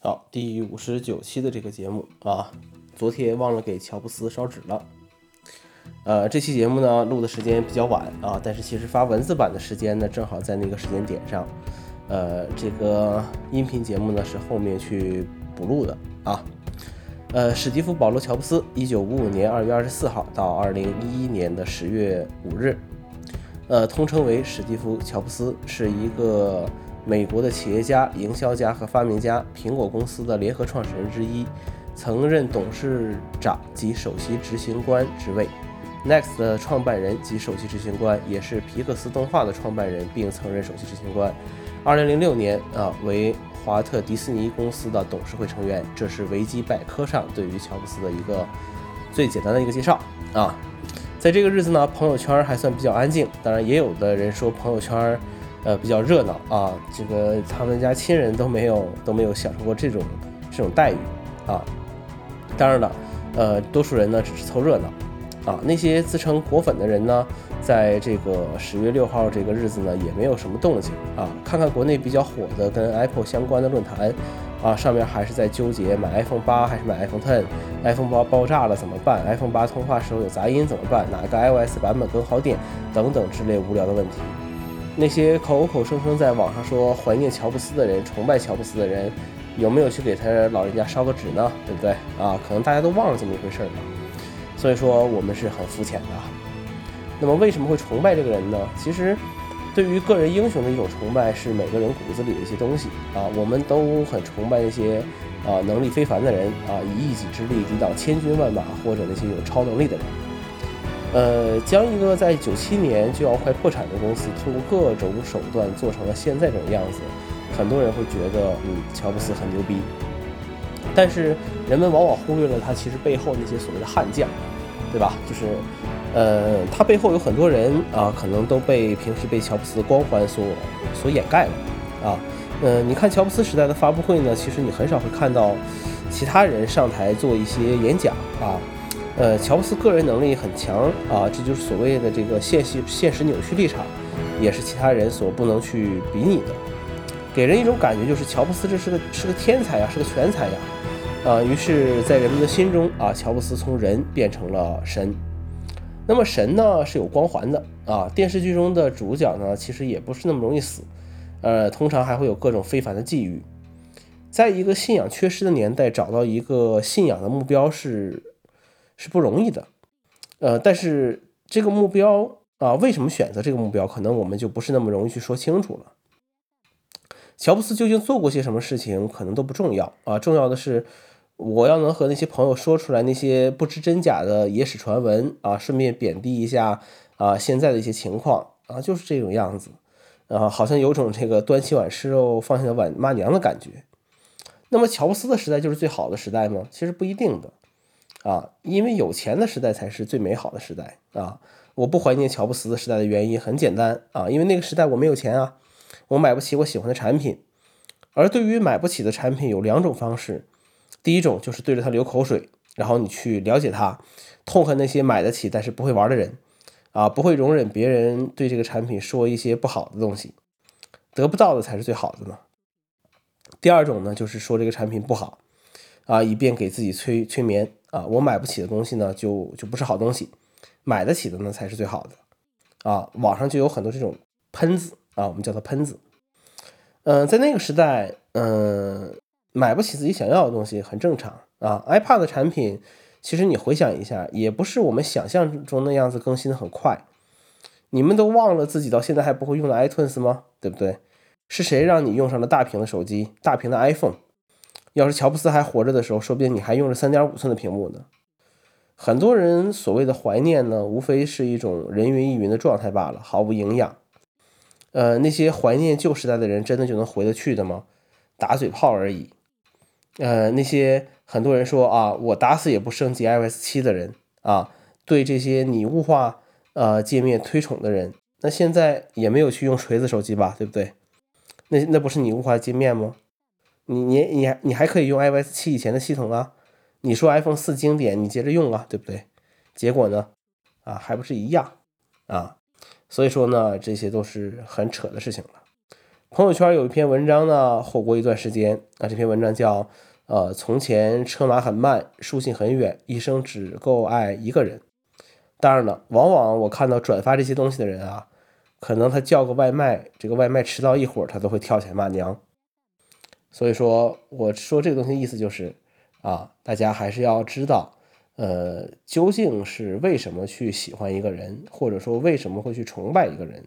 好，第五十九期的这个节目啊，昨天忘了给乔布斯烧纸了。呃，这期节目呢录的时间比较晚啊，但是其实发文字版的时间呢正好在那个时间点上。呃，这个音频节目呢是后面去补录的啊。呃，史蒂夫·保罗·乔布斯，一九五五年二月二十四号到二零一一年的十月五日，呃，通称为史蒂夫·乔布斯，是一个。美国的企业家、营销家和发明家，苹果公司的联合创始人之一，曾任董事长及首席执行官职位。Next 的创办人及首席执行官，也是皮克斯动画的创办人，并曾任首席执行官。二零零六年啊，为华特迪士尼公司的董事会成员。这是维基百科上对于乔布斯的一个最简单的一个介绍啊。在这个日子呢，朋友圈还算比较安静，当然也有的人说朋友圈。呃，比较热闹啊，这个他们家亲人都没有都没有享受过这种这种待遇啊。当然了，呃，多数人呢只是凑热闹啊。那些自称果粉的人呢，在这个十月六号这个日子呢，也没有什么动静啊。看看国内比较火的跟 Apple 相关的论坛啊，上面还是在纠结买 iPhone 八还是买 iPhone Ten，iPhone 八爆炸了怎么办？iPhone 八通话时候有杂音怎么办？哪个 iOS 版本更好点？等等之类无聊的问题。那些口口声声在网上说怀念乔布斯的人、崇拜乔布斯的人，有没有去给他老人家烧个纸呢？对不对啊？可能大家都忘了这么一回事了。所以说我们是很肤浅的。那么为什么会崇拜这个人呢？其实，对于个人英雄的一种崇拜是每个人骨子里的一些东西啊。我们都很崇拜那些啊能力非凡的人啊，以一己之力抵挡千军万马，或者那些有超能力的人。呃，将一个在九七年就要快破产的公司，通过各种手段做成了现在这种样子，很多人会觉得，嗯，乔布斯很牛逼。但是人们往往忽略了他其实背后那些所谓的悍将，对吧？就是，呃，他背后有很多人啊，可能都被平时被乔布斯的光环所所掩盖了啊。呃，你看乔布斯时代的发布会呢，其实你很少会看到其他人上台做一些演讲啊。呃，乔布斯个人能力很强啊，这就是所谓的这个现实现实扭曲立场，也是其他人所不能去比拟的，给人一种感觉就是乔布斯这是个是个天才呀，是个全才呀，啊，于是，在人们的心中啊，乔布斯从人变成了神。那么神呢是有光环的啊，电视剧中的主角呢其实也不是那么容易死，呃，通常还会有各种非凡的际遇，在一个信仰缺失的年代，找到一个信仰的目标是。是不容易的，呃，但是这个目标啊，为什么选择这个目标，可能我们就不是那么容易去说清楚了。乔布斯究竟做过些什么事情，可能都不重要啊，重要的是我要能和那些朋友说出来那些不知真假的野史传闻啊，顺便贬低一下啊现在的一些情况啊，就是这种样子啊，好像有种这个端起碗吃肉，放下碗骂娘的感觉。那么乔布斯的时代就是最好的时代吗？其实不一定的。啊，因为有钱的时代才是最美好的时代啊！我不怀念乔布斯的时代的原因很简单啊，因为那个时代我没有钱啊，我买不起我喜欢的产品。而对于买不起的产品，有两种方式：第一种就是对着他流口水，然后你去了解他，痛恨那些买得起但是不会玩的人啊，不会容忍别人对这个产品说一些不好的东西，得不到的才是最好的嘛。第二种呢，就是说这个产品不好啊，以便给自己催催眠。啊，我买不起的东西呢，就就不是好东西；买得起的呢，才是最好的。啊，网上就有很多这种喷子啊，我们叫它喷子。嗯，在那个时代，嗯，买不起自己想要的东西很正常啊。iPad 的产品，其实你回想一下，也不是我们想象中那样子更新的很快。你们都忘了自己到现在还不会用的 iTunes 吗？对不对？是谁让你用上了大屏的手机，大屏的 iPhone？要是乔布斯还活着的时候，说不定你还用着三点五寸的屏幕呢。很多人所谓的怀念呢，无非是一种人云亦云的状态罢了，毫无营养。呃，那些怀念旧时代的人，真的就能回得去的吗？打嘴炮而已。呃，那些很多人说啊，我打死也不升级 iOS 七的人啊，对这些拟物化呃界面推崇的人，那现在也没有去用锤子手机吧，对不对？那那不是拟物化界面吗？你你你还你还可以用 iOS 七以前的系统啊？你说 iPhone 四经典，你接着用啊，对不对？结果呢，啊，还不是一样啊？所以说呢，这些都是很扯的事情了。朋友圈有一篇文章呢，火过一段时间啊。这篇文章叫《呃，从前车马很慢，书信很远，一生只够爱一个人》。当然了，往往我看到转发这些东西的人啊，可能他叫个外卖，这个外卖迟到一会儿，他都会跳起来骂娘。所以说，我说这个东西意思就是啊，大家还是要知道，呃，究竟是为什么去喜欢一个人，或者说为什么会去崇拜一个人。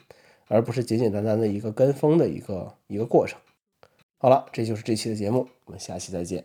而不是简简单单的一个跟风的一个一个过程。好了，这就是这期的节目，我们下期再见。